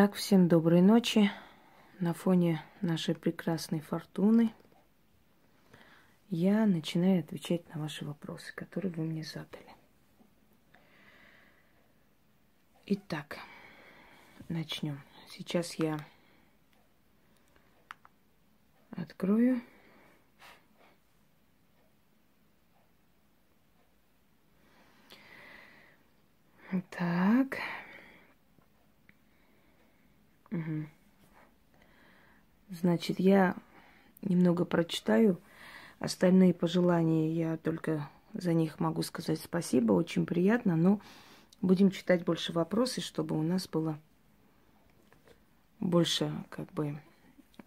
Итак, всем доброй ночи. На фоне нашей прекрасной фортуны я начинаю отвечать на ваши вопросы, которые вы мне задали. Итак, начнем. Сейчас я открою. Так. Угу. Значит, я немного прочитаю. Остальные пожелания я только за них могу сказать спасибо. Очень приятно. Но будем читать больше вопросы, чтобы у нас было больше как бы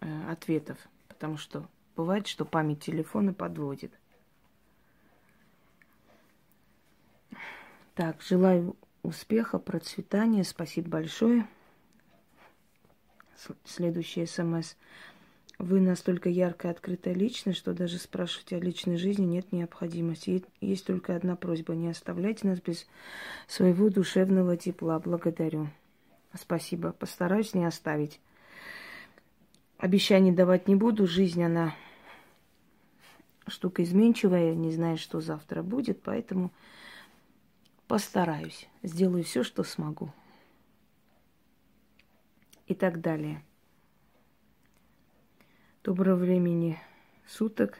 э, ответов. Потому что бывает, что память телефона подводит. Так, желаю успеха, процветания. Спасибо большое следующий смс. Вы настолько яркая, открытая личность, что даже спрашивать о личной жизни нет необходимости. Есть только одна просьба. Не оставляйте нас без своего душевного тепла. Благодарю. Спасибо. Постараюсь не оставить. Обещаний давать не буду. Жизнь, она штука изменчивая. Не знаю, что завтра будет. Поэтому постараюсь. Сделаю все, что смогу и так далее. Доброго времени суток.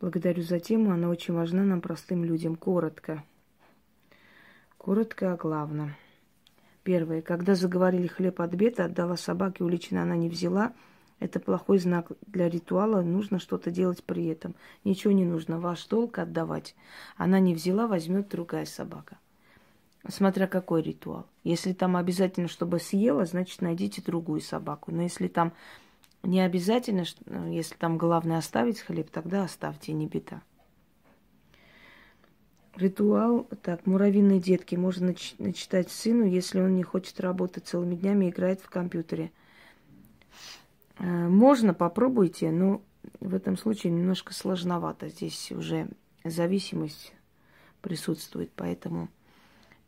Благодарю за тему. Она очень важна нам, простым людям. Коротко. Коротко о главном. Первое. Когда заговорили хлеб от бета, отдала собаке, уличная она не взяла. Это плохой знак для ритуала. Нужно что-то делать при этом. Ничего не нужно. Ваш долг отдавать. Она не взяла, возьмет другая собака. Смотря какой ритуал. Если там обязательно, чтобы съела, значит, найдите другую собаку. Но если там не обязательно, ну, если там главное оставить хлеб, тогда оставьте, не беда. Ритуал, так, муравьиные детки можно нач- начитать сыну, если он не хочет работать целыми днями, играет в компьютере. Э, можно, попробуйте, но в этом случае немножко сложновато. Здесь уже зависимость присутствует, поэтому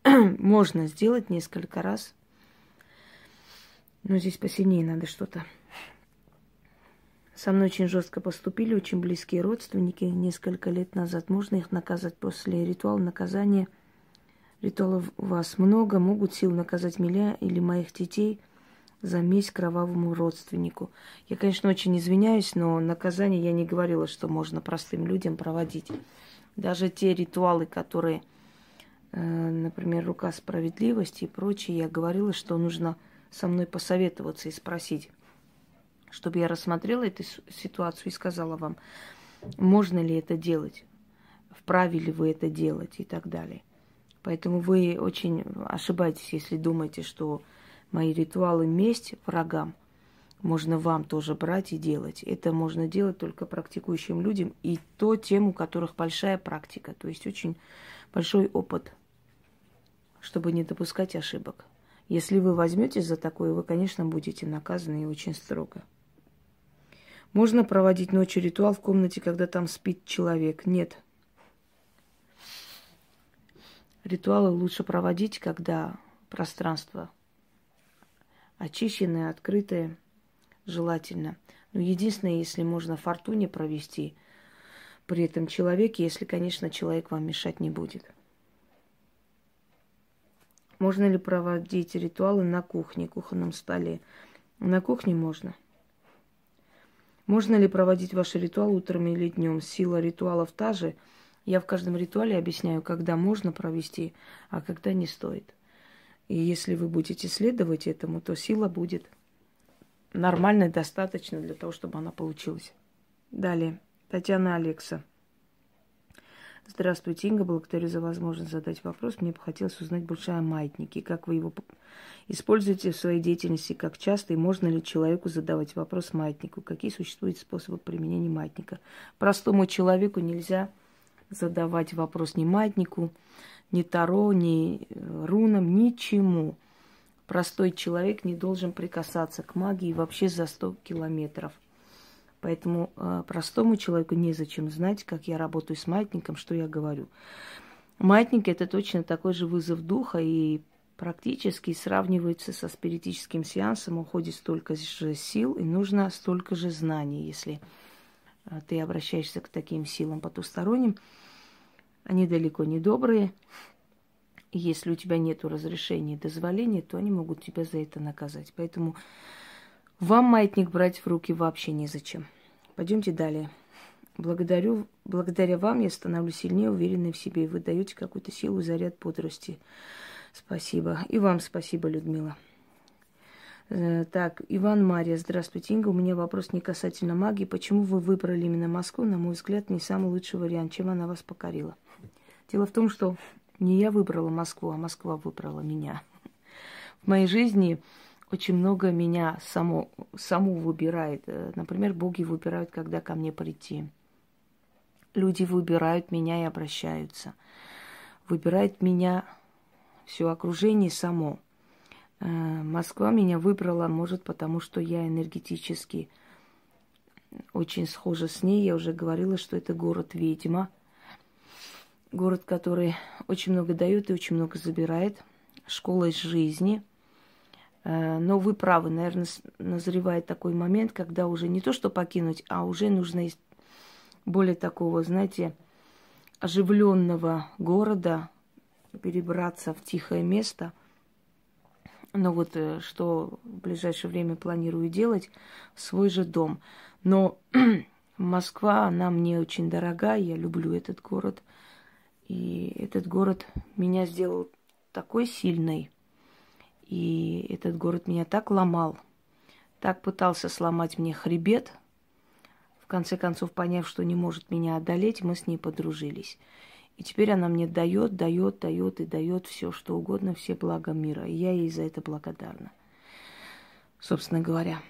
можно сделать несколько раз. Но здесь посильнее надо что-то. Со мной очень жестко поступили, очень близкие родственники несколько лет назад. Можно их наказать после ритуала наказания. Ритуалов у вас много, могут сил наказать меня или моих детей за месть кровавому родственнику. Я, конечно, очень извиняюсь, но наказание я не говорила, что можно простым людям проводить. Даже те ритуалы, которые например, рука справедливости и прочее, я говорила, что нужно со мной посоветоваться и спросить, чтобы я рассмотрела эту ситуацию и сказала вам, можно ли это делать, вправе ли вы это делать и так далее. Поэтому вы очень ошибаетесь, если думаете, что мои ритуалы месть врагам можно вам тоже брать и делать. Это можно делать только практикующим людям и то тем, у которых большая практика, то есть очень большой опыт чтобы не допускать ошибок. Если вы возьметесь за такое, вы, конечно, будете наказаны и очень строго. Можно проводить ночью ритуал в комнате, когда там спит человек? Нет. Ритуалы лучше проводить, когда пространство очищенное, открытое, желательно. Но единственное, если можно фортуне провести при этом человеке, если, конечно, человек вам мешать не будет. Можно ли проводить ритуалы на кухне, кухонном столе? На кухне можно. Можно ли проводить ваши ритуалы утром или днем? Сила ритуалов та же. Я в каждом ритуале объясняю, когда можно провести, а когда не стоит. И если вы будете следовать этому, то сила будет нормальной, достаточно для того, чтобы она получилась. Далее. Татьяна Алекса. Здравствуйте, Инга. Благодарю за возможность задать вопрос. Мне бы хотелось узнать больше о маятнике. Как вы его используете в своей деятельности, как часто и можно ли человеку задавать вопрос маятнику? Какие существуют способы применения маятника? Простому человеку нельзя задавать вопрос ни маятнику, ни таро, ни э, рунам, ничему. Простой человек не должен прикасаться к магии вообще за 100 километров. Поэтому э, простому человеку незачем знать, как я работаю с маятником, что я говорю. Маятник это точно такой же вызов духа, и практически сравнивается со спиритическим сеансом, уходит столько же сил и нужно столько же знаний, если а, ты обращаешься к таким силам потусторонним. Они далеко не добрые. Если у тебя нет разрешения и дозволения, то они могут тебя за это наказать. Поэтому вам маятник брать в руки вообще незачем. Пойдемте далее. Благодарю, благодаря вам я становлюсь сильнее, уверенной в себе. Вы даете какую-то силу, заряд бодрости. Спасибо. И вам спасибо, Людмила. Э, так, Иван Мария, здравствуйте, Инга. У меня вопрос не касательно магии. Почему вы выбрали именно Москву? На мой взгляд, не самый лучший вариант. Чем она вас покорила? Дело в том, что не я выбрала Москву, а Москва выбрала меня. В моей жизни очень много меня само, саму выбирает. Э, например, боги выбирают, когда ко мне прийти. Люди выбирают меня и обращаются. Выбирает меня все окружение само. Э, Москва меня выбрала, может, потому что я энергетически очень схожа с ней. Я уже говорила, что это город-ведьма. Город, который очень много дает и очень много забирает. Школа из жизни. Э, но вы правы, наверное, назревает такой момент, когда уже не то, что покинуть, а уже нужно из более такого, знаете, оживленного города, перебраться в тихое место. Но вот э, что в ближайшее время планирую делать, свой же дом. Но Москва, она мне очень дорога, я люблю этот город. И этот город меня сделал такой сильной. И этот город меня так ломал, так пытался сломать мне хребет. В конце концов, поняв, что не может меня одолеть, мы с ней подружились. И теперь она мне дает, дает, дает и дает все, что угодно, все блага мира. И я ей за это благодарна. Собственно говоря.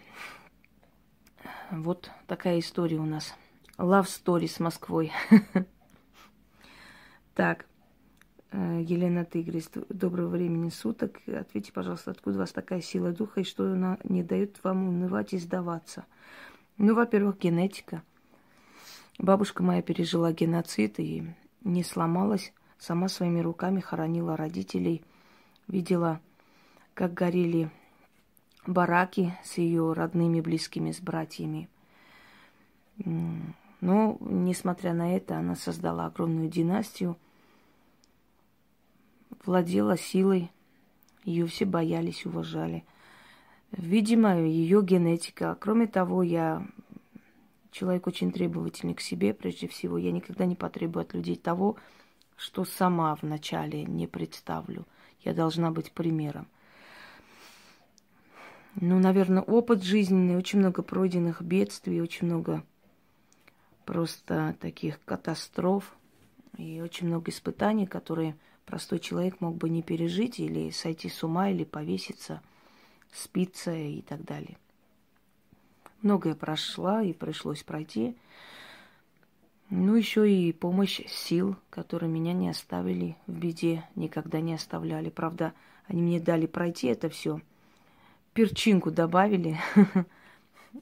Вот такая история у нас. Love story с Москвой. Так, Елена Тигрис, доброго времени суток. Ответьте, пожалуйста, откуда у вас такая сила духа и что она не дает вам унывать и сдаваться? Ну, во-первых, генетика. Бабушка моя пережила геноцид, и не сломалась, сама своими руками хоронила родителей, видела, как горели бараки с ее родными, близкими, с братьями. Но, несмотря на это, она создала огромную династию, владела силой, ее все боялись, уважали. Видимо, ее генетика. Кроме того, я Человек очень требовательный к себе, прежде всего. Я никогда не потребую от людей того, что сама вначале не представлю. Я должна быть примером. Ну, наверное, опыт жизненный, очень много пройденных бедствий, очень много просто таких катастроф и очень много испытаний, которые простой человек мог бы не пережить или сойти с ума, или повеситься, спиться и так далее. Многое прошла и пришлось пройти. Ну, еще и помощь сил, которые меня не оставили в беде, никогда не оставляли. Правда, они мне дали пройти это все. Перчинку добавили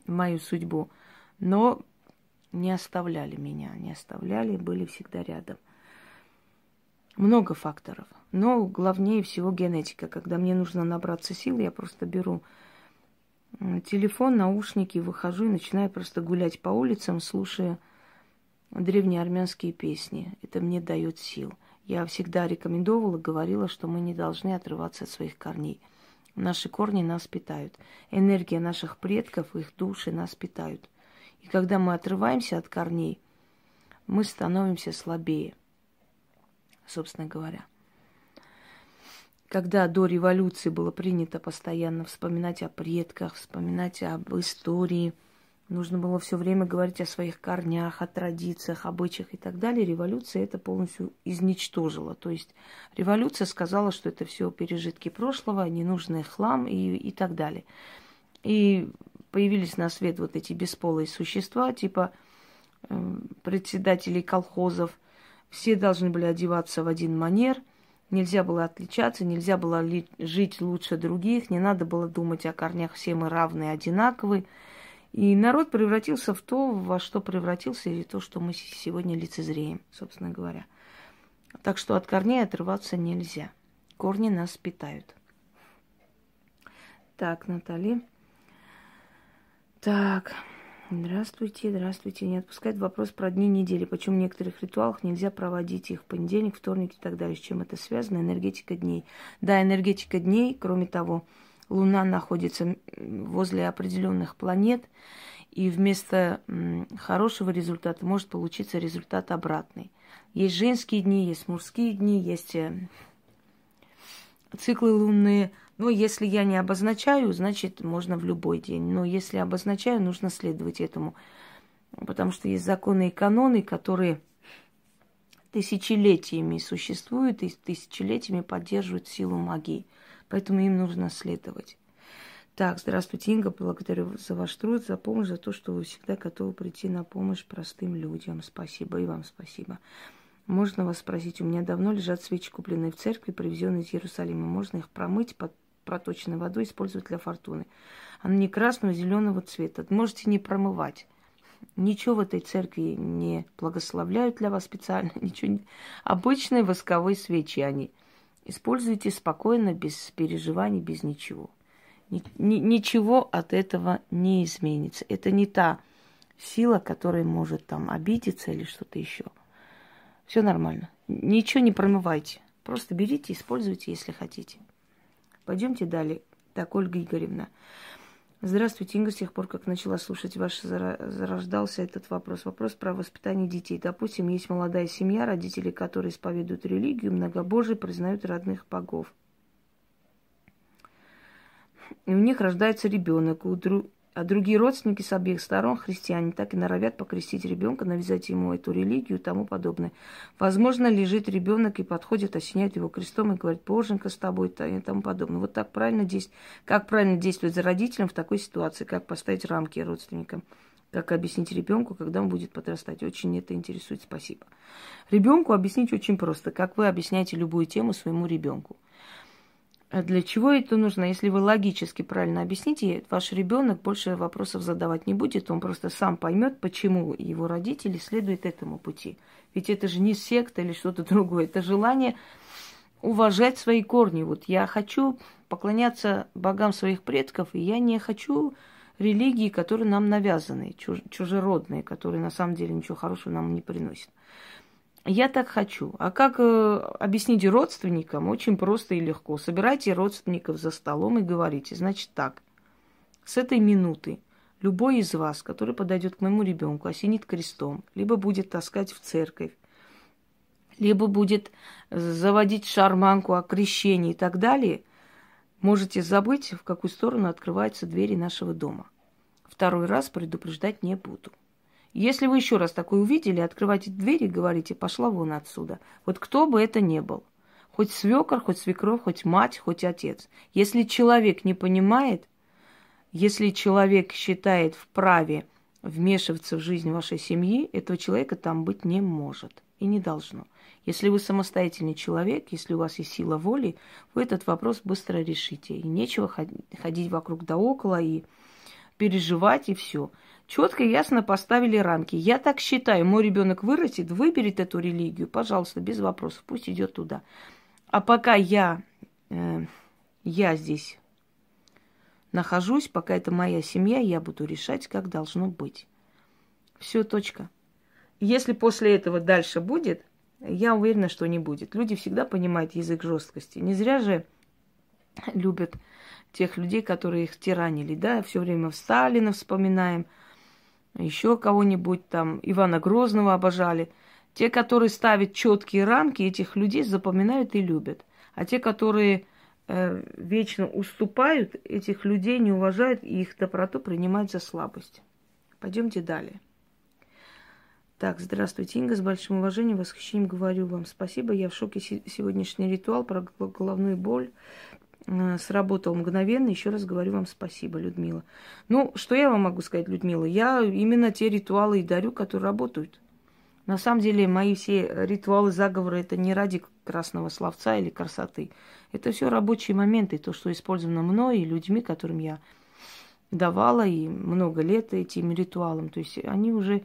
в мою судьбу. Но не оставляли меня, не оставляли, были всегда рядом. Много факторов. Но главнее всего генетика. Когда мне нужно набраться сил, я просто беру телефон, наушники, выхожу и начинаю просто гулять по улицам, слушая древние армянские песни. Это мне дает сил. Я всегда рекомендовала, говорила, что мы не должны отрываться от своих корней. Наши корни нас питают. Энергия наших предков, их души нас питают. И когда мы отрываемся от корней, мы становимся слабее, собственно говоря когда до революции было принято постоянно вспоминать о предках, вспоминать об истории, нужно было все время говорить о своих корнях, о традициях, обычаях и так далее, революция это полностью изничтожила. То есть революция сказала, что это все пережитки прошлого, ненужный хлам и, и так далее. И появились на свет вот эти бесполые существа, типа э, председателей колхозов. Все должны были одеваться в один манер – Нельзя было отличаться, нельзя было ли, жить лучше других, не надо было думать о корнях, все мы равные, одинаковые. И народ превратился в то, во что превратился, или то, что мы сегодня лицезреем, собственно говоря. Так что от корней отрываться нельзя. корни нас питают. Так, Натали. Так, здравствуйте, здравствуйте. Не отпускает вопрос про дни недели. Почему в некоторых ритуалах нельзя проводить их в понедельник, вторник и так далее? С чем это связано? Энергетика дней. Да, энергетика дней, кроме того, Луна находится возле определенных планет, и вместо хорошего результата может получиться результат обратный. Есть женские дни, есть мужские дни, есть э, циклы лунные. Но если я не обозначаю, значит, можно в любой день. Но если обозначаю, нужно следовать этому. Потому что есть законы и каноны, которые тысячелетиями существуют и тысячелетиями поддерживают силу магии. Поэтому им нужно следовать. Так, здравствуйте, Инга. Благодарю за ваш труд, за помощь, за то, что вы всегда готовы прийти на помощь простым людям. Спасибо и вам спасибо. Можно вас спросить, у меня давно лежат свечи, купленные в церкви, привезенные из Иерусалима. Можно их промыть под проточной водой, использовать для фортуны. Она не красного, а зеленого цвета. Можете не промывать. Ничего в этой церкви не благословляют для вас специально, ничего. Не... Обычные восковые свечи они. Используйте спокойно, без переживаний, без ничего ничего от этого не изменится. Это не та сила, которая может там обидеться или что-то еще. Все нормально. Ничего не промывайте. Просто берите, используйте, если хотите. Пойдемте далее. Так, Ольга Игоревна. Здравствуйте, Инга. С тех пор, как начала слушать ваш, зарождался этот вопрос. Вопрос про воспитание детей. Допустим, есть молодая семья, родители, которые исповедуют религию, многобожие, признают родных богов и у них рождается ребенок, у дру... а другие родственники с обеих сторон христиане так и норовят покрестить ребенка, навязать ему эту религию и тому подобное. Возможно, лежит ребенок и подходит, осеняет его крестом и говорит, Боженька с тобой и тому подобное. Вот так правильно действовать. Как правильно действовать за родителем в такой ситуации, как поставить рамки родственникам как объяснить ребенку, когда он будет подрастать. Очень это интересует, спасибо. Ребенку объяснить очень просто, как вы объясняете любую тему своему ребенку. А для чего это нужно? Если вы логически правильно объясните, ваш ребенок больше вопросов задавать не будет, он просто сам поймет, почему его родители следуют этому пути. Ведь это же не секта или что-то другое, это желание уважать свои корни. Вот я хочу поклоняться богам своих предков, и я не хочу религии, которые нам навязаны, чужеродные, которые на самом деле ничего хорошего нам не приносят. Я так хочу. А как э, объяснить родственникам? Очень просто и легко. Собирайте родственников за столом и говорите. Значит так, с этой минуты любой из вас, который подойдет к моему ребенку, осенит крестом, либо будет таскать в церковь, либо будет заводить шарманку о крещении и так далее, можете забыть, в какую сторону открываются двери нашего дома. Второй раз предупреждать не буду. Если вы еще раз такое увидели, открывайте дверь и говорите, пошла вон отсюда. Вот кто бы это ни был. Хоть свекор, хоть свекровь, хоть мать, хоть отец. Если человек не понимает, если человек считает вправе вмешиваться в жизнь вашей семьи, этого человека там быть не может и не должно. Если вы самостоятельный человек, если у вас есть сила воли, вы этот вопрос быстро решите. И нечего ходить вокруг да около и переживать, и все четко и ясно поставили рамки. Я так считаю, мой ребенок вырастет, выберет эту религию, пожалуйста, без вопросов, пусть идет туда. А пока я, э, я здесь нахожусь, пока это моя семья, я буду решать, как должно быть. Все, точка. Если после этого дальше будет, я уверена, что не будет. Люди всегда понимают язык жесткости. Не зря же любят тех людей, которые их тиранили, да, все время в Сталина вспоминаем – еще кого-нибудь там, Ивана Грозного обожали. Те, которые ставят четкие рамки, этих людей запоминают и любят. А те, которые э, вечно уступают, этих людей не уважают и их доброту принимают за слабость. Пойдемте далее. Так, здравствуйте, Инга, с большим уважением, восхищением говорю вам спасибо. Я в шоке сегодняшний ритуал про головную боль сработал мгновенно. Еще раз говорю вам спасибо, Людмила. Ну, что я вам могу сказать, Людмила? Я именно те ритуалы и дарю, которые работают. На самом деле, мои все ритуалы, заговоры, это не ради красного словца или красоты. Это все рабочие моменты, то, что использовано мной и людьми, которым я давала и много лет этим ритуалам. То есть они уже,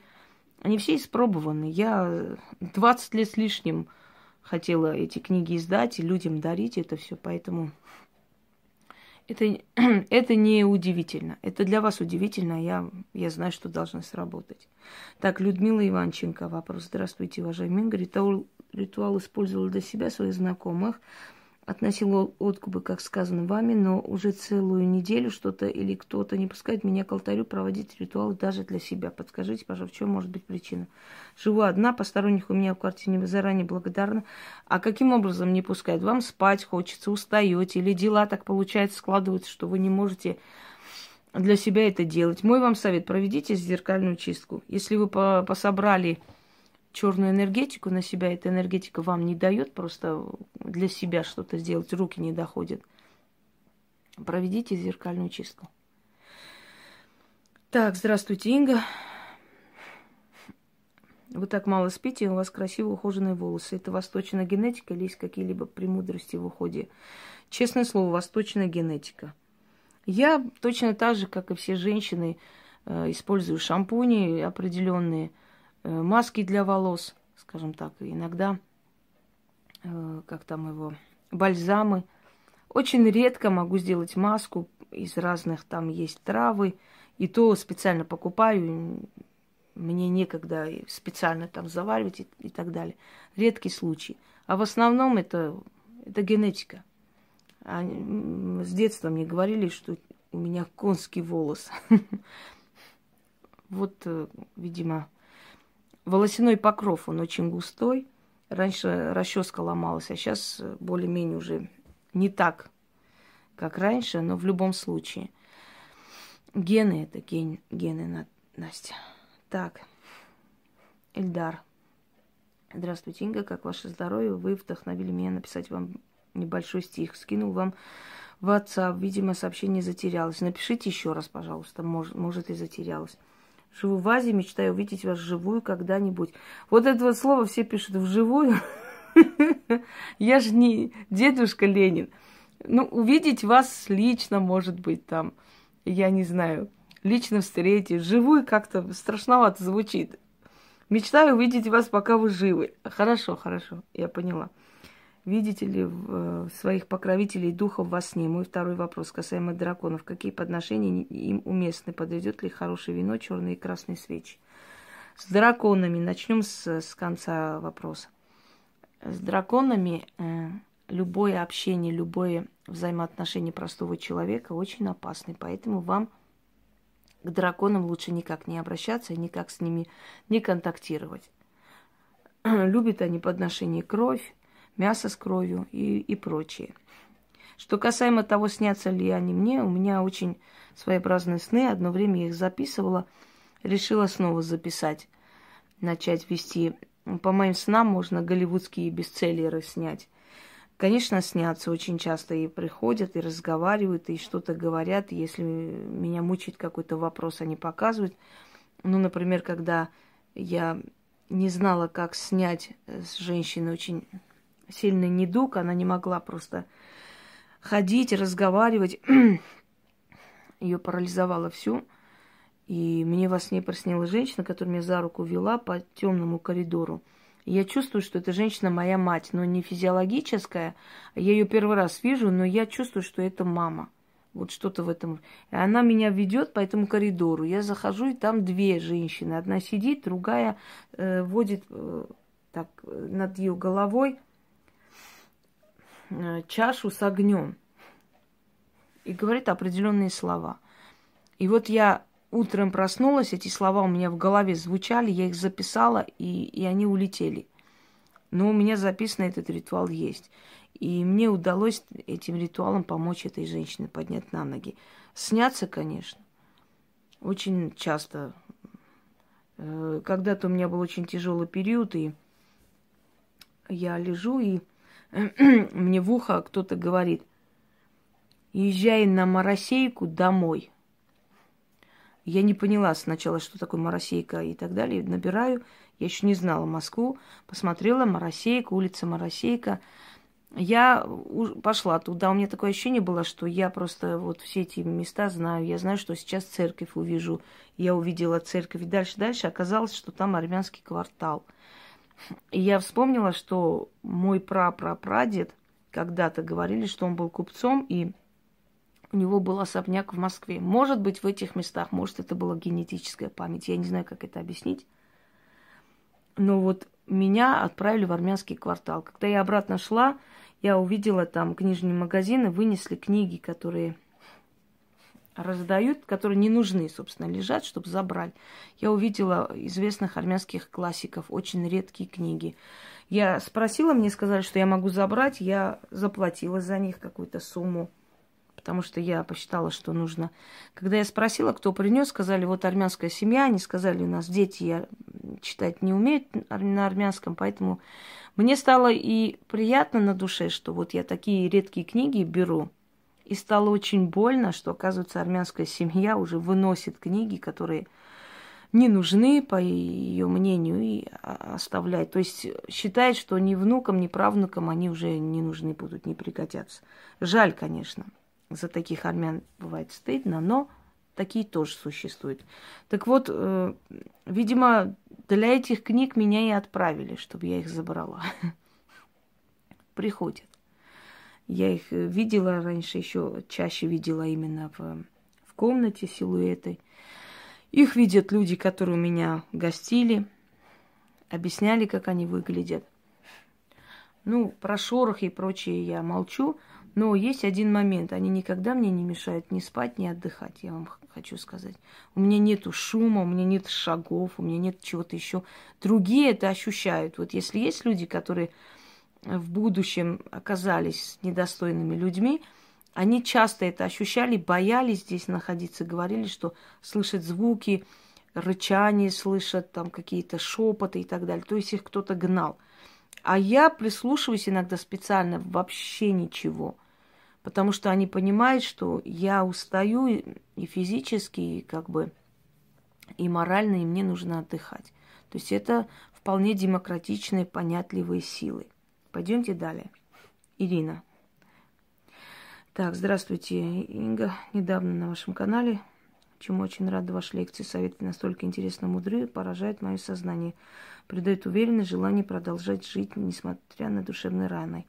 они все испробованы. Я 20 лет с лишним хотела эти книги издать и людям дарить это все, поэтому это, это не удивительно. Это для вас удивительно, я, я знаю, что должно сработать. Так, Людмила Иванченко, вопрос. Здравствуйте, уважаемый Игорь. Ритуал, ритуал использовал для себя, своих знакомых относил откупы, как сказано вами, но уже целую неделю что-то или кто-то не пускает меня к алтарю проводить ритуалы даже для себя. Подскажите, пожалуйста, в чем может быть причина? Живу одна, посторонних у меня в квартире не заранее благодарна. А каким образом не пускают? Вам спать хочется, устаете, или дела так получается, складываются, что вы не можете для себя это делать. Мой вам совет, проведите зеркальную чистку. Если вы пособрали черную энергетику на себя, эта энергетика вам не дает просто для себя что-то сделать, руки не доходят. Проведите зеркальную чистку. Так, здравствуйте, Инга. Вы так мало спите, у вас красиво ухоженные волосы. Это восточная генетика или есть какие-либо премудрости в уходе? Честное слово, восточная генетика. Я точно так же, как и все женщины, э, использую шампуни определенные – маски для волос, скажем так, иногда, э, как там его, бальзамы. Очень редко могу сделать маску из разных, там есть травы, и то специально покупаю, мне некогда специально там заваривать и, и так далее. Редкий случай. А в основном это, это генетика. А, с детства мне говорили, что у меня конский волос. Вот, э, видимо, волосяной покров, он очень густой. Раньше расческа ломалась, а сейчас более-менее уже не так, как раньше, но в любом случае. Гены это ген, гены, Настя. Так, Эльдар. Здравствуйте, Инга, как ваше здоровье? Вы вдохновили меня написать вам небольшой стих. Скинул вам в WhatsApp, видимо, сообщение затерялось. Напишите еще раз, пожалуйста, может, может и затерялось. Живу в Азии, мечтаю увидеть вас живую когда-нибудь. Вот это вот слово все пишут вживую. Я же не дедушка Ленин. Ну, увидеть вас лично, может быть, там, я не знаю, лично встретить. Живую как-то страшновато звучит. Мечтаю увидеть вас, пока вы живы. Хорошо, хорошо, я поняла. Видите ли э, своих покровителей духов во сне? Мой второй вопрос касаемо драконов. Какие подношения им уместны? Подойдет ли хорошее вино, черные и красные свечи? С драконами. Начнем с, с конца вопроса. С драконами э, любое общение, любое взаимоотношение простого человека очень опасны. Поэтому вам к драконам лучше никак не обращаться никак с ними не контактировать. Любят они подношение кровь, мясо с кровью и, и прочее. Что касаемо того, снятся ли они мне, у меня очень своеобразные сны. Одно время я их записывала, решила снова записать, начать вести. По моим снам можно голливудские бестселлеры снять. Конечно, снятся очень часто и приходят, и разговаривают, и что-то говорят. Если меня мучает какой-то вопрос, они показывают. Ну, например, когда я не знала, как снять с женщины очень сильный недуг, она не могла просто ходить, разговаривать. Ее парализовало всю. И мне во сне приснилась женщина, которая меня за руку вела по темному коридору. И я чувствую, что эта женщина моя мать, но не физиологическая. Я ее первый раз вижу, но я чувствую, что это мама. Вот что-то в этом. И она меня ведет по этому коридору. Я захожу, и там две женщины. Одна сидит, другая э, водит э, так над ее головой чашу с огнем и говорит определенные слова. И вот я утром проснулась, эти слова у меня в голове звучали, я их записала, и, и они улетели. Но у меня записан этот ритуал есть. И мне удалось этим ритуалом помочь этой женщине поднять на ноги. Сняться, конечно, очень часто. Э, когда-то у меня был очень тяжелый период, и я лежу и мне в ухо кто-то говорит, езжай на Моросейку домой. Я не поняла сначала, что такое Моросейка и так далее. Набираю, я еще не знала Москву, посмотрела Моросейка, улица Моросейка. Я пошла туда. У меня такое ощущение было, что я просто вот все эти места знаю. Я знаю, что сейчас церковь увижу. Я увидела церковь. И дальше-дальше оказалось, что там армянский квартал – И я вспомнила, что мой прапрапрадед когда-то говорили, что он был купцом, и у него был особняк в Москве. Может быть, в этих местах, может, это была генетическая память. Я не знаю, как это объяснить. Но вот меня отправили в армянский квартал. Когда я обратно шла, я увидела там книжные магазины, вынесли книги, которые раздают, которые не нужны, собственно, лежат, чтобы забрать. Я увидела известных армянских классиков, очень редкие книги. Я спросила, мне сказали, что я могу забрать, я заплатила за них какую-то сумму, потому что я посчитала, что нужно. Когда я спросила, кто принес, сказали, вот армянская семья, они сказали, у нас дети я читать не умеют на армянском, поэтому мне стало и приятно на душе, что вот я такие редкие книги беру – и стало очень больно, что, оказывается, армянская семья уже выносит книги, которые не нужны, по ее мнению, и оставляет. То есть считает, что ни внукам, ни правнукам они уже не нужны будут, не пригодятся. Жаль, конечно. За таких армян бывает стыдно, но такие тоже существуют. Так вот, э, видимо, для этих книг меня и отправили, чтобы я их забрала. Приходят. Я их э, видела раньше, еще чаще видела именно в, в комнате силуэты. Их видят люди, которые у меня гостили, объясняли, как они выглядят. Ну, про шорох и прочее я молчу, но есть один момент. Они никогда мне не мешают ни спать, ни отдыхать, я вам хочу сказать. У меня нету шума, у меня нет шагов, у меня нет чего-то еще. Другие это ощущают. Вот если есть люди, которые в будущем оказались недостойными людьми, они часто это ощущали, боялись здесь находиться, говорили, что слышат звуки, рычание слышат, там какие-то шепоты и так далее. То есть их кто-то гнал. А я прислушиваюсь иногда специально вообще ничего. Потому что они понимают, что я устаю и физически, и как бы и морально, и мне нужно отдыхать. То есть это вполне демократичные, понятливые силы. Пойдемте далее. Ирина. Так, здравствуйте, Инга. Недавно на вашем канале, чему очень рада вашей лекции, советы настолько интересно мудры, поражает мое сознание. Придает уверенность, желание продолжать жить, несмотря на душевные раны.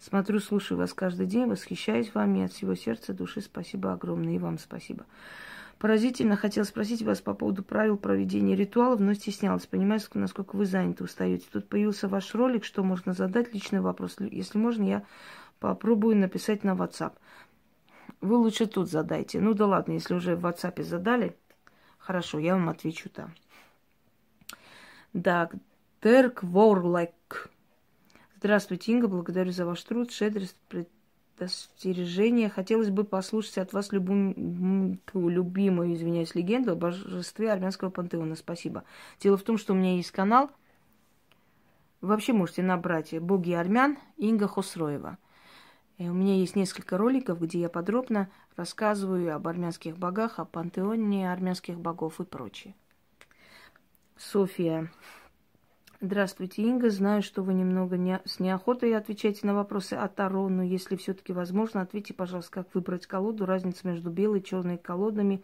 Смотрю, слушаю вас каждый день, восхищаюсь вами от всего сердца, души. Спасибо огромное. И вам спасибо. Поразительно хотел спросить вас по поводу правил проведения ритуалов, но стеснялась. Понимаю, насколько вы заняты, устаете. Тут появился ваш ролик, что можно задать, личный вопрос. Если можно, я попробую написать на WhatsApp. Вы лучше тут задайте. Ну да ладно, если уже в WhatsApp задали, хорошо, я вам отвечу там. Так, Дерк Ворлек. Здравствуйте, Инга, благодарю за ваш труд, щедрость, предостережение. Хотелось бы послушать от вас любую, любимую, извиняюсь, легенду о божестве армянского пантеона. Спасибо. Дело в том, что у меня есть канал. вообще можете набрать «Боги армян» Инга Хосроева. И у меня есть несколько роликов, где я подробно рассказываю об армянских богах, о пантеоне армянских богов и прочее. София Здравствуйте, Инга. Знаю, что вы немного не, с неохотой отвечаете на вопросы о Таро, но если все-таки возможно, ответьте, пожалуйста, как выбрать колоду, разница между белой и черной колодами,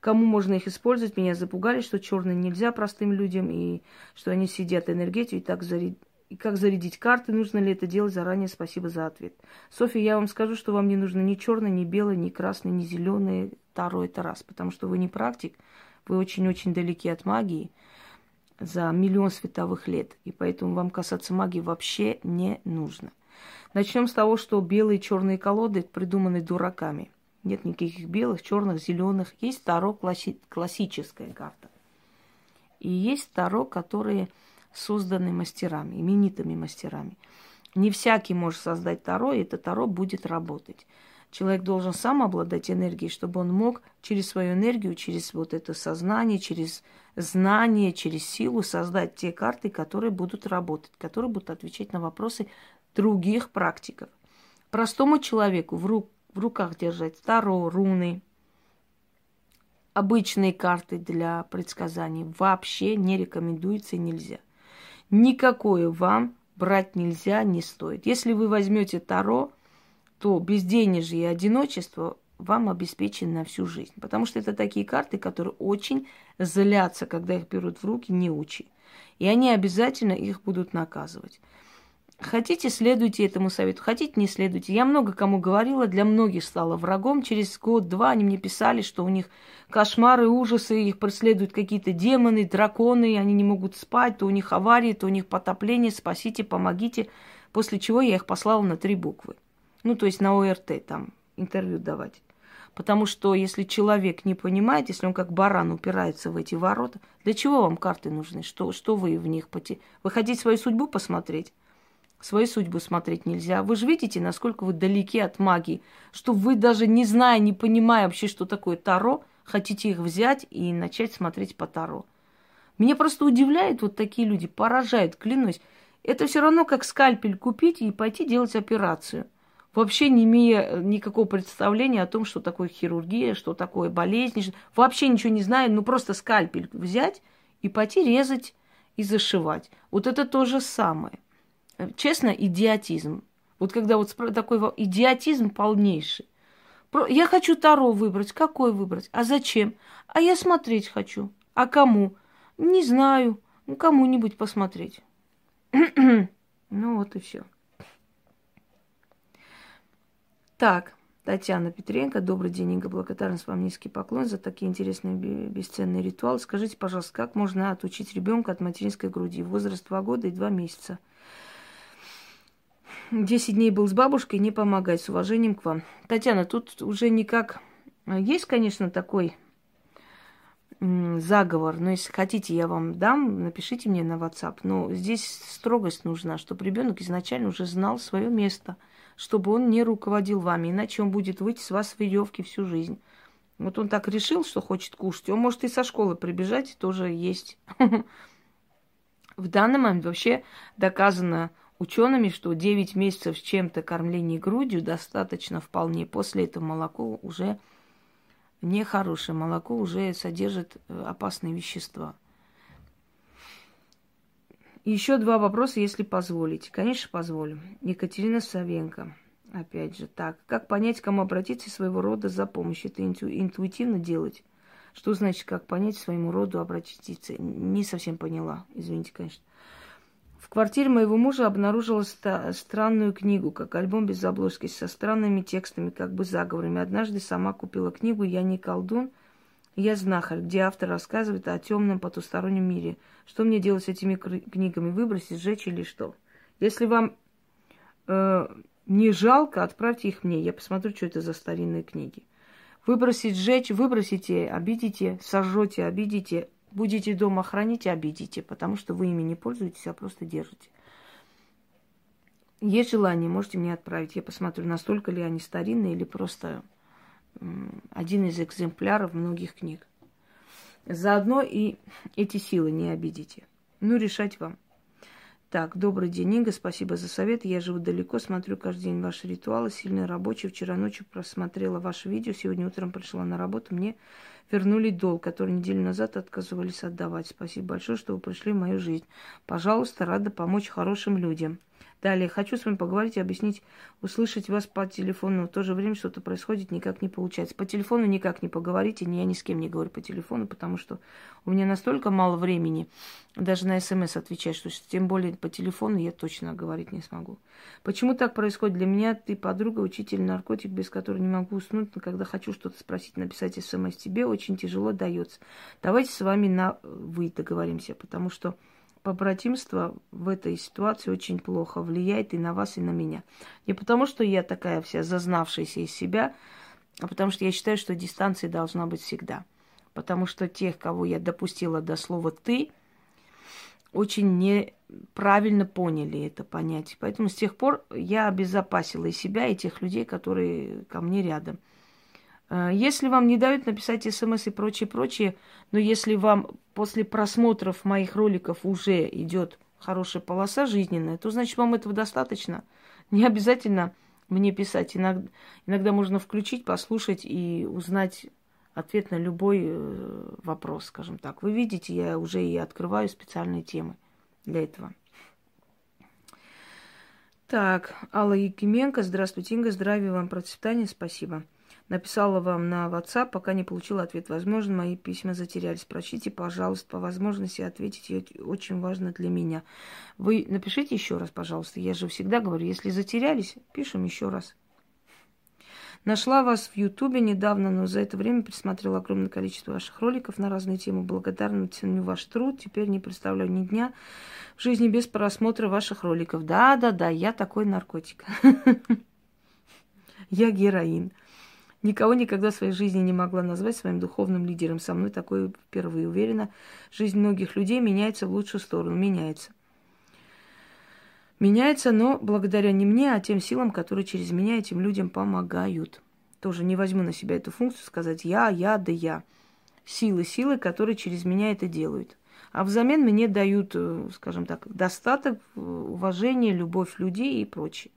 кому можно их использовать. Меня запугали, что черные нельзя простым людям, и что они сидят энергетию, и так заряд... и как зарядить карты, нужно ли это делать заранее. Спасибо за ответ. Софья, я вам скажу, что вам не нужно ни черный, ни белый, ни красный, ни зеленый Таро, это раз, потому что вы не практик, вы очень-очень далеки от магии за миллион световых лет, и поэтому вам касаться магии вообще не нужно. Начнем с того, что белые и черные колоды придуманы дураками. Нет никаких белых, черных, зеленых. Есть Таро класси- классическая карта. И есть Таро, которые созданы мастерами, именитыми мастерами. Не всякий может создать Таро, и это Таро будет работать. Человек должен сам обладать энергией, чтобы он мог через свою энергию, через вот это сознание, через знание, через силу создать те карты, которые будут работать, которые будут отвечать на вопросы других практиков. Простому человеку в, ру- в руках держать таро, руны, обычные карты для предсказаний вообще не рекомендуется и нельзя. Никакое вам брать нельзя, не стоит. Если вы возьмете таро, то безденежье и одиночество вам обеспечены на всю жизнь. Потому что это такие карты, которые очень злятся, когда их берут в руки, не учи. И они обязательно их будут наказывать. Хотите, следуйте этому совету, хотите, не следуйте. Я много кому говорила, для многих стала врагом. Через год-два они мне писали, что у них кошмары, ужасы, их преследуют какие-то демоны, драконы, они не могут спать, то у них аварии, то у них потопление, спасите, помогите. После чего я их послала на три буквы. Ну, то есть на ОРТ там интервью давать. Потому что если человек не понимает, если он как баран упирается в эти ворота, для чего вам карты нужны? Что, что вы в них поте... Вы хотите свою судьбу посмотреть? Свою судьбу смотреть нельзя. Вы же видите, насколько вы далеки от магии, что вы даже не зная, не понимая вообще, что такое Таро, хотите их взять и начать смотреть по Таро. Меня просто удивляют вот такие люди, поражают, клянусь. Это все равно как скальпель купить и пойти делать операцию вообще не имея э, никакого представления о том, что такое хирургия, что такое болезнь, вообще ничего не знаю, ну просто скальпель взять и пойти резать и зашивать. Вот это то же самое. Э, честно, идиотизм. Вот когда вот такой идиотизм полнейший. Я хочу Таро выбрать. Какой выбрать? А зачем? А я смотреть хочу. А кому? Не знаю. Ну, кому-нибудь посмотреть. ну вот и все. Так, Татьяна Петренко, добрый день, Инга, благодарность вам низкий поклон за такие интересные бесценные ритуалы. Скажите, пожалуйста, как можно отучить ребенка от материнской груди? Возраст 2 года и 2 месяца. 10 дней был с бабушкой, не помогать, с уважением к вам. Татьяна, тут уже никак... Есть, конечно, такой заговор, но если хотите, я вам дам, напишите мне на WhatsApp. Но здесь строгость нужна, чтобы ребенок изначально уже знал свое место – чтобы он не руководил вами, иначе он будет выйти с вас в веревки всю жизнь. Вот он так решил, что хочет кушать. Он может и со школы прибежать, тоже есть. В данный момент вообще доказано учеными, что 9 месяцев с чем-то кормления грудью достаточно вполне. После этого молоко уже нехорошее. Молоко уже содержит э, опасные вещества. Еще два вопроса, если позволите. Конечно, позволю. Екатерина Савенко. Опять же, так. Как понять, кому обратиться своего рода за помощью? Это инту- интуитивно делать? Что значит, как понять своему роду обратиться? Не совсем поняла. Извините, конечно. В квартире моего мужа обнаружила ста- странную книгу, как альбом без обложки, со странными текстами, как бы заговорами. Однажды сама купила книгу «Я не колдун», я знахарь, где автор рассказывает о темном потустороннем мире. Что мне делать с этими книгами? Выбросить, сжечь или что? Если вам э, не жалко, отправьте их мне. Я посмотрю, что это за старинные книги. Выбросить, сжечь, выбросите, обидите, сожжете, обидите. Будете дома хранить, обидите, потому что вы ими не пользуетесь, а просто держите. Есть желание, можете мне отправить. Я посмотрю, настолько ли они старинные или просто один из экземпляров многих книг. Заодно и эти силы не обидите. Ну, решать вам. Так, добрый день, Инга, спасибо за совет. Я живу далеко, смотрю каждый день ваши ритуалы, сильно рабочие. Вчера ночью просмотрела ваше видео, сегодня утром пришла на работу. Мне вернули долг, который неделю назад отказывались отдавать. Спасибо большое, что вы пришли в мою жизнь. Пожалуйста, рада помочь хорошим людям. Далее, хочу с вами поговорить и объяснить, услышать вас по телефону. В то же время что-то происходит, никак не получается. По телефону никак не поговорите, я ни с кем не говорю по телефону, потому что у меня настолько мало времени даже на смс отвечать, что тем более по телефону я точно говорить не смогу. Почему так происходит? Для меня ты подруга, учитель, наркотик, без которой не могу уснуть, но когда хочу что-то спросить, написать смс тебе, очень тяжело дается. Давайте с вами на вы договоримся, потому что побратимство в этой ситуации очень плохо влияет и на вас, и на меня. Не потому, что я такая вся зазнавшаяся из себя, а потому что я считаю, что дистанция должна быть всегда. Потому что тех, кого я допустила до слова «ты», очень неправильно поняли это понятие. Поэтому с тех пор я обезопасила и себя, и тех людей, которые ко мне рядом – если вам не дают написать смс и прочее, прочее, но если вам после просмотров моих роликов уже идет хорошая полоса жизненная, то значит вам этого достаточно. Не обязательно мне писать. Иногда, иногда можно включить, послушать и узнать ответ на любой э, вопрос, скажем так. Вы видите, я уже и открываю специальные темы для этого. Так, Алла Якименко, здравствуйте, Инга, здравия вам, процветания, спасибо. Написала вам на WhatsApp, пока не получила ответ. Возможно, мои письма затерялись. Прочтите, пожалуйста, по возможности ответить. Очень важно для меня. Вы напишите еще раз, пожалуйста. Я же всегда говорю, если затерялись, пишем еще раз. Нашла вас в Ютубе недавно, но за это время присмотрела огромное количество ваших роликов на разные темы. Благодарна ценю ваш труд. Теперь не представляю ни дня в жизни без просмотра ваших роликов. Да, да, да, я такой наркотик. Я героин. Никого никогда в своей жизни не могла назвать своим духовным лидером. Со мной такое впервые уверена. Жизнь многих людей меняется в лучшую сторону. Меняется. Меняется, но благодаря не мне, а тем силам, которые через меня этим людям помогают. Тоже не возьму на себя эту функцию сказать я, я, да я. Силы, силы, которые через меня это делают. А взамен мне дают, э, скажем так, достаток, э, уважение, любовь людей и прочее.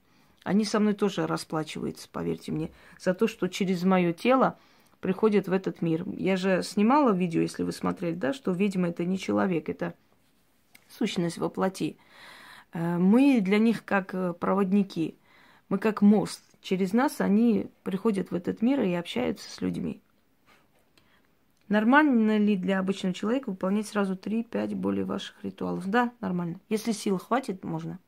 Они со мной тоже расплачиваются, поверьте мне, за то, что через мое тело приходят в этот мир. Я же снимала видео, если вы смотрели, да, что ведьма это не человек, это сущность во плоти. Э, мы для них как э, проводники, мы как мост. Через нас они приходят в этот мир и общаются с людьми. Нормально ли для обычного человека выполнять сразу 3-5 более ваших ритуалов? Да, нормально. Если сил хватит, можно.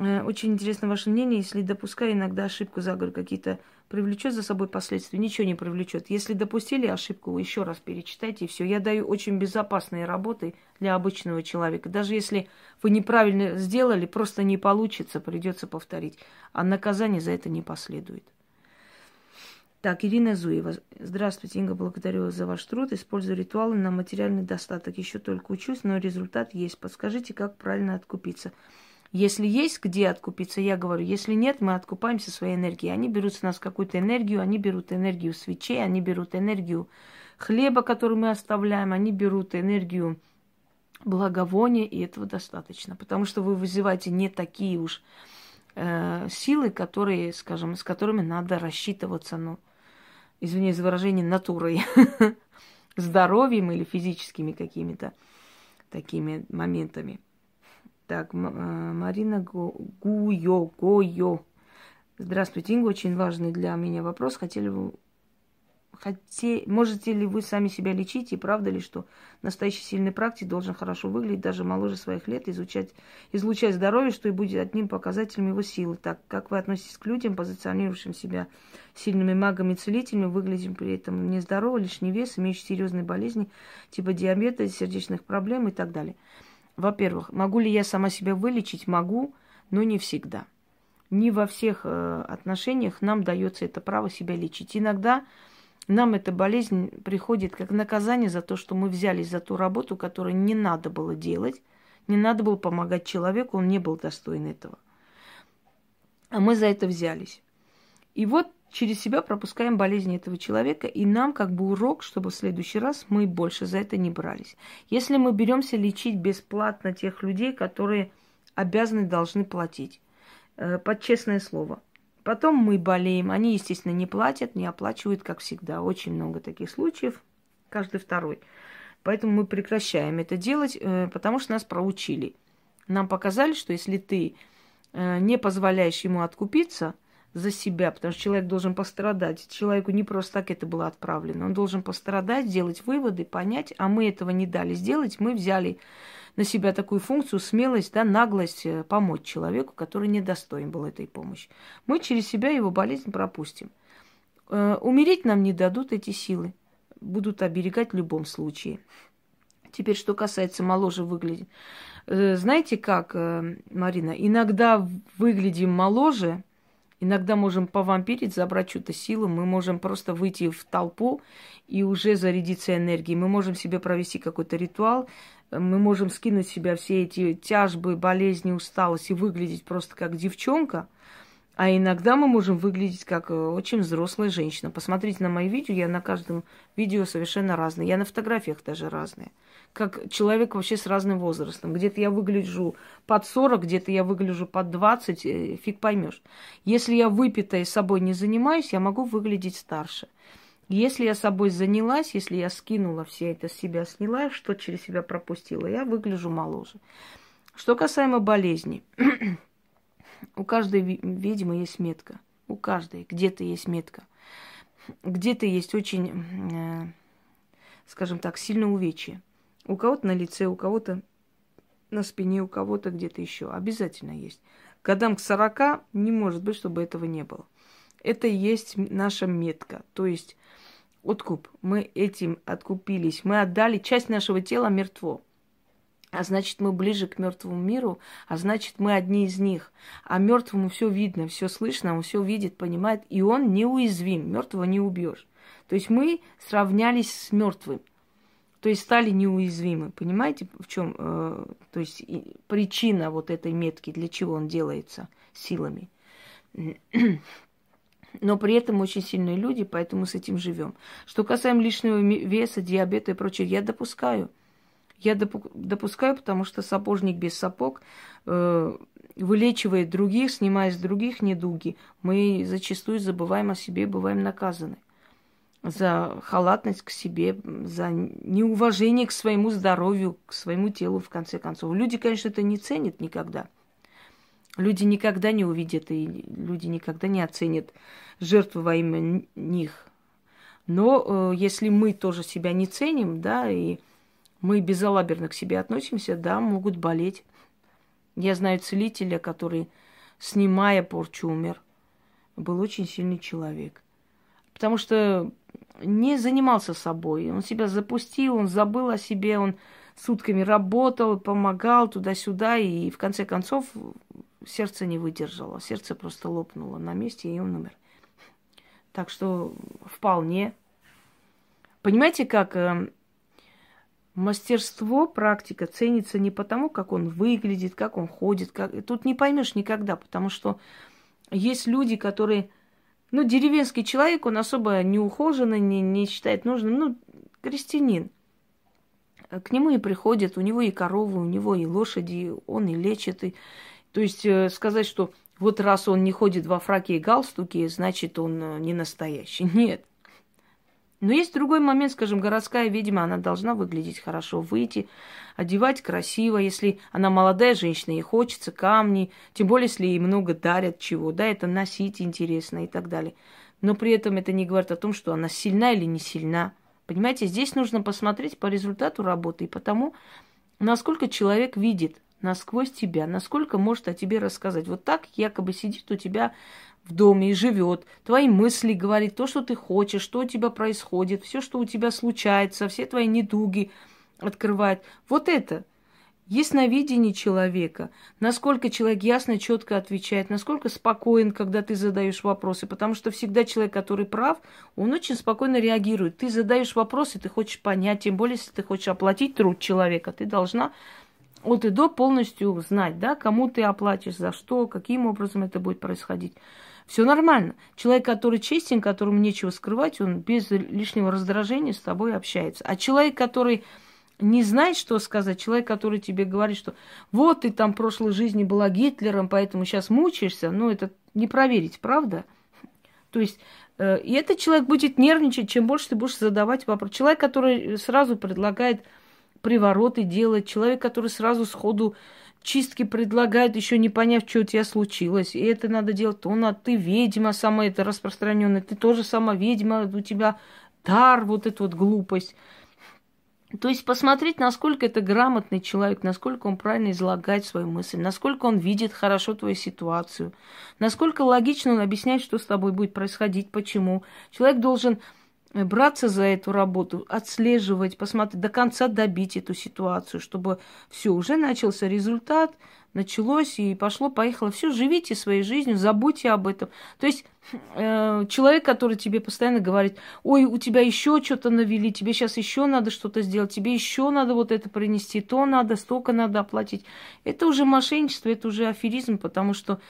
Э, очень интересно ваше мнение, если допуская иногда ошибку, заговор какие-то, привлечет за собой последствия? Ничего не привлечет. Если допустили ошибку, еще раз перечитайте, и все. Я даю очень безопасные работы для обычного человека. Даже если вы неправильно сделали, просто не получится, придется повторить. А наказание за это не последует. Так, Ирина Зуева. Здравствуйте, Инга, благодарю вас за ваш труд. Использую ритуалы на материальный достаток. Еще только учусь, но результат есть. Подскажите, как правильно откупиться. Если есть где откупиться, я говорю, если нет, мы откупаемся своей энергией. Они берут с нас какую-то энергию, они берут энергию свечей, они берут энергию хлеба, который мы оставляем, они берут энергию благовония, и этого достаточно. Потому что вы вызываете не такие уж э, силы, которые, скажем, с которыми надо рассчитываться, ну, извиняюсь за выражение, натурой, здоровьем или физическими какими-то такими моментами. Так, э, Марина Гуйо, Гойо. Здравствуйте, Инга. Очень важный для меня вопрос. Хотели вы Хоте... Можете ли вы сами себя лечить? И правда ли, что настоящий сильный практик должен хорошо выглядеть, даже моложе своих лет, изучать, излучать здоровье, что и будет одним показателем его силы? Так, как вы относитесь к людям, позиционирующим себя сильными магами и целителями, выглядим при этом нездорово, лишний вес, имеющий серьезные болезни, типа диабета, сердечных проблем и так далее? Во-первых, могу ли я сама себя вылечить? Могу, но не всегда. Не во всех э, отношениях нам дается это право себя лечить. Иногда нам эта болезнь приходит как наказание за то, что мы взялись за ту работу, которую не надо было делать, не надо было помогать человеку, он не был достоин этого. А мы за это взялись. И вот через себя пропускаем болезни этого человека, и нам как бы урок, чтобы в следующий раз мы больше за это не брались. Если мы беремся лечить бесплатно тех людей, которые обязаны, должны платить, э, под честное слово. Потом мы болеем, они, естественно, не платят, не оплачивают, как всегда. Очень много таких случаев, каждый второй. Поэтому мы прекращаем это делать, э, потому что нас проучили. Нам показали, что если ты э, не позволяешь ему откупиться – за себя, потому что человек должен пострадать. Человеку не просто так это было отправлено. Он должен пострадать, сделать выводы, понять, а мы этого не дали сделать. Мы взяли на себя такую функцию, смелость, да, наглость э, помочь человеку, который недостоин был этой помощи. Мы через себя его болезнь пропустим. Э, умереть нам не дадут эти силы. Будут оберегать в любом случае. Теперь, что касается моложе выглядеть. Э, знаете как, Марина, иногда выглядим моложе, Иногда можем повампирить, забрать чью-то силу, мы можем просто выйти в толпу и уже зарядиться энергией. Мы можем себе провести какой-то ритуал, мы можем скинуть с себя все эти тяжбы, болезни, усталость и выглядеть просто как девчонка. А иногда мы можем выглядеть как э, очень взрослая женщина. Посмотрите на мои видео, я на каждом видео совершенно разная. Я на фотографиях даже разная как человек вообще с разным возрастом. Где-то я выгляжу под 40, где-то я выгляжу под 20, э, фиг поймешь. Если я выпитая собой не занимаюсь, я могу выглядеть старше. Если я собой занялась, если я скинула все это с себя, сняла, что через себя пропустила, я выгляжу моложе. Что касаемо болезни. У каждой ведьмы есть метка. У каждой где-то есть метка. Где-то есть очень, э, скажем так, сильное увечье. У кого-то на лице, у кого-то на спине, у кого-то где-то еще. Обязательно есть. Годам к 40 не может быть, чтобы этого не было. Это и есть наша метка. То есть откуп. Мы этим откупились. Мы отдали часть нашего тела мертво. А значит, мы ближе к мертвому миру, а значит, мы одни из них. А мертвому все видно, все слышно, он все видит, понимает, и он неуязвим. Мертвого не убьешь. То есть мы сравнялись с мертвым. То есть стали неуязвимы. Понимаете, в чем э, то есть причина вот этой метки, для чего он делается силами. Но при этом очень сильные люди, поэтому с этим живем. Что касаемо лишнего веса, диабета и прочее, я допускаю. Я допускаю, потому что сапожник без сапог э, вылечивает других, снимая с других недуги. Мы зачастую забываем о себе, бываем наказаны за халатность к себе, за неуважение к своему здоровью, к своему телу, в конце концов. Люди, конечно, это не ценят никогда. Люди никогда не увидят, и люди никогда не оценят жертву во имя них. Но э, если мы тоже себя не ценим, да, и мы безалаберно к себе относимся, да, могут болеть. Я знаю целителя, который, снимая порчу, умер. Был очень сильный человек. Потому что не занимался собой. Он себя запустил, он забыл о себе, он сутками работал, помогал туда-сюда, и в конце концов сердце не выдержало. Сердце просто лопнуло на месте, и он умер. Так что вполне. Понимаете, как э, мастерство, практика ценится не потому, как он выглядит, как он ходит. Как... Тут не поймешь никогда, потому что есть люди, которые ну, деревенский человек, он особо не ухоженный, не, не считает нужным. Ну, крестьянин. К нему и приходят, у него и коровы, у него и лошади, он и лечит. И... То есть э, сказать, что вот раз он не ходит во фраке и галстуке, значит, он э, не настоящий. Нет. Но есть другой момент, скажем, городская ведьма, она должна выглядеть хорошо, выйти, одевать красиво, если она молодая женщина, ей хочется камни, тем более, если ей много дарят чего, да, это носить интересно и так далее. Но при этом это не говорит о том, что она сильна или не сильна. Понимаете, здесь нужно посмотреть по результату работы и потому, насколько человек видит насквозь тебя, насколько может о тебе рассказать. Вот так якобы сидит у тебя в доме и живет, твои мысли говорит, то, что ты хочешь, что у тебя происходит, все, что у тебя случается, все твои недуги открывает. Вот это ясновидение человека, насколько человек ясно, четко отвечает, насколько спокоен, когда ты задаешь вопросы, потому что всегда человек, который прав, он очень спокойно реагирует. Ты задаешь вопросы, ты хочешь понять, тем более, если ты хочешь оплатить труд человека, ты должна от и до полностью знать, да, кому ты оплатишь, за что, каким образом это будет происходить. Все нормально. Человек, который честен, которому нечего скрывать, он без лишнего раздражения с тобой общается. А человек, который не знает, что сказать, человек, который тебе говорит, что вот ты там в прошлой жизни была Гитлером, поэтому сейчас мучаешься, ну, это не проверить, правда? То есть, э, и этот человек будет нервничать, чем больше ты будешь задавать вопрос. Человек, который сразу предлагает привороты делать, человек, который сразу сходу чистки предлагает, еще не поняв, что у тебя случилось. И это надо делать. Он, а ты ведьма самая это распространенная, ты тоже сама ведьма, у тебя дар, вот эта вот глупость. То есть посмотреть, насколько это грамотный человек, насколько он правильно излагает свою мысль, насколько он видит хорошо твою ситуацию, насколько логично он объясняет, что с тобой будет происходить, почему. Человек должен браться за эту работу, отслеживать, посмотреть, до конца добить эту ситуацию, чтобы все, уже начался результат, началось и пошло, поехало. Все, живите своей жизнью, забудьте об этом. То есть э, человек, который тебе постоянно говорит, ой, у тебя еще что-то навели, тебе сейчас еще надо что-то сделать, тебе еще надо вот это принести, то надо, столько надо оплатить. Это уже мошенничество, это уже аферизм, потому что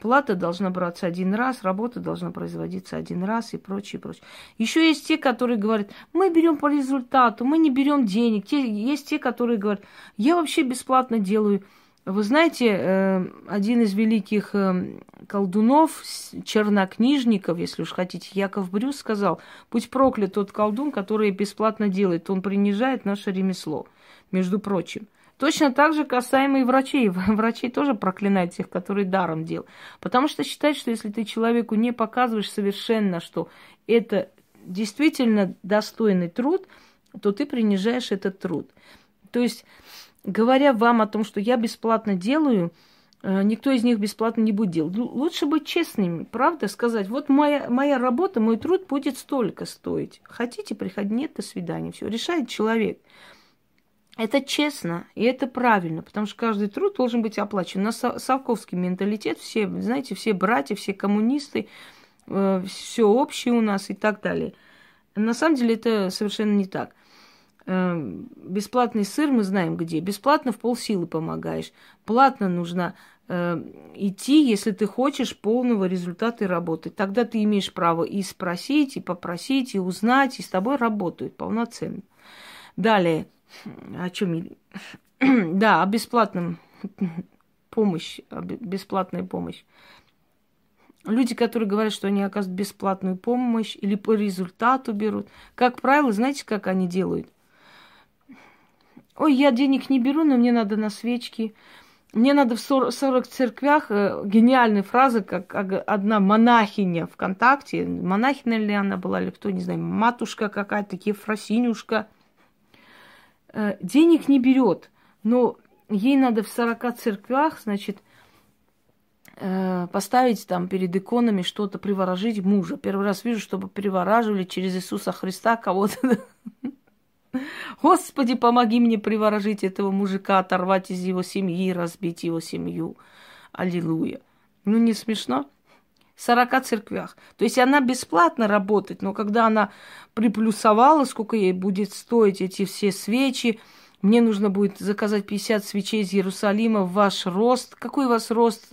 Плата должна браться один раз, работа должна производиться один раз и прочее, прочее. Еще есть те, которые говорят, мы берем по результату, мы не берем денег. Те, есть те, которые говорят, я вообще бесплатно делаю. Вы знаете, э, один из великих э, колдунов, чернокнижников, если уж хотите, Яков Брюс сказал, пусть проклят тот колдун, который бесплатно делает, он принижает наше ремесло, между прочим. Точно так же касаемо и врачей. Врачи тоже проклинают тех, которые даром делают. Потому что считают, что если ты человеку не показываешь совершенно, что это действительно достойный труд, то ты принижаешь этот труд. То есть, говоря вам о том, что я бесплатно делаю, э, никто из них бесплатно не будет делать. Лучше быть честными, правда, сказать, вот моя, моя работа, мой труд будет столько стоить. Хотите, приходить, нет, до свидания. Все, решает человек. Это честно, и это правильно, потому что каждый труд должен быть оплачен. У нас совковский менталитет, все, знаете, все братья, все коммунисты, э, все общее у нас и так далее. На самом деле это совершенно не так. Э, бесплатный сыр мы знаем где. Бесплатно в полсилы помогаешь. Платно нужно э, идти, если ты хочешь полного результата и работать. Тогда ты имеешь право и спросить, и попросить, и узнать, и с тобой работают полноценно. Далее – о чем? да, о бесплатном помощь, бесплатная помощь. Люди, которые говорят, что они оказывают бесплатную помощь или по результату берут, как правило, знаете, как они делают? Ой, я денег не беру, но мне надо на свечки. Мне надо в 40, 40 церквях, э, гениальная фраза, как одна монахиня ВКонтакте, монахиня ли она была, или кто, не знаю, матушка какая-то, Ефросинюшка – денег не берет, но ей надо в 40 церквях, значит, э, поставить там перед иконами что-то, приворожить мужа. Первый раз вижу, чтобы привораживали через Иисуса Христа кого-то. Господи, помоги мне приворожить этого мужика, оторвать из его семьи, разбить его семью. Аллилуйя. Ну, не смешно? 40 церквях. То есть она бесплатно работает, но когда она приплюсовала, сколько ей будет стоить эти все свечи, мне нужно будет заказать 50 свечей из Иерусалима ваш рост. Какой у вас рост?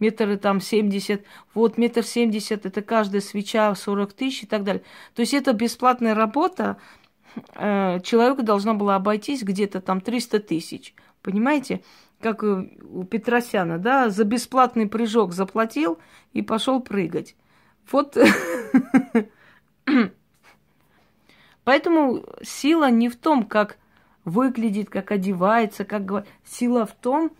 Метры там 70. Вот метр семьдесят, это каждая свеча 40 тысяч и так далее. То есть это бесплатная работа. Э, человеку должна была обойтись где-то там 300 тысяч. Понимаете? Как у Петросяна, да, за бесплатный прыжок заплатил и пошел прыгать. Вот. Поэтому сила не в том, как выглядит, как одевается, как. Сила в том,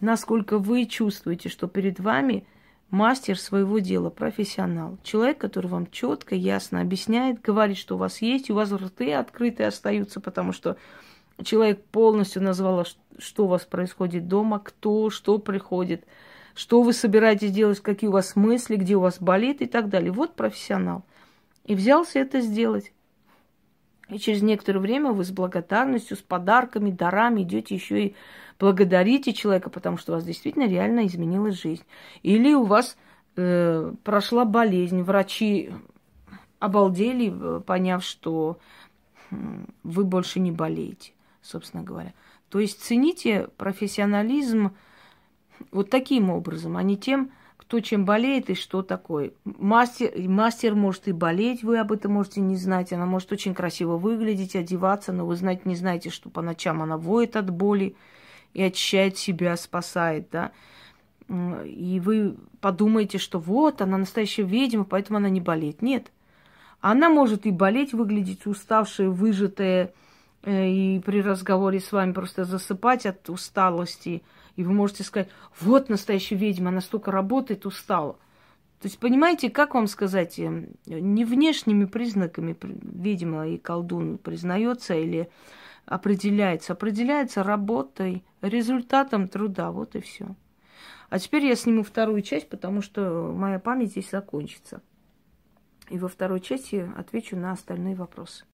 насколько вы чувствуете, что перед вами мастер своего дела, профессионал. Человек, который вам четко, ясно объясняет, говорит, что у вас есть, у вас рты открытые остаются, потому что человек полностью назвал, что у вас происходит дома, кто, что приходит, что вы собираетесь делать, какие у вас мысли, где у вас болит и так далее. Вот профессионал. И взялся это сделать. И через некоторое время вы с благодарностью, с подарками, дарами идете еще и благодарите человека, потому что у вас действительно реально изменилась жизнь. Или у вас э, прошла болезнь, врачи обалдели, э, поняв, что вы больше не болеете собственно говоря. То есть цените профессионализм вот таким образом, а не тем, кто чем болеет и что такое. Мастер, мастер может и болеть, вы об этом можете не знать. Она может очень красиво выглядеть, одеваться, но вы знать не знаете, что по ночам она воет от боли и очищает себя, спасает, да. И вы подумаете, что вот, она настоящая ведьма, поэтому она не болеет. Нет. Она может и болеть, выглядеть уставшая, выжатая, и при разговоре с вами просто засыпать от усталости. И вы можете сказать, вот настоящая ведьма, она столько работает, устала. То есть, понимаете, как вам сказать, э, не внешними признаками ведьма и колдун признается или определяется. Определяется работой, результатом труда, вот и все. А теперь я сниму вторую часть, потому что моя память здесь закончится. И во второй части отвечу на остальные вопросы.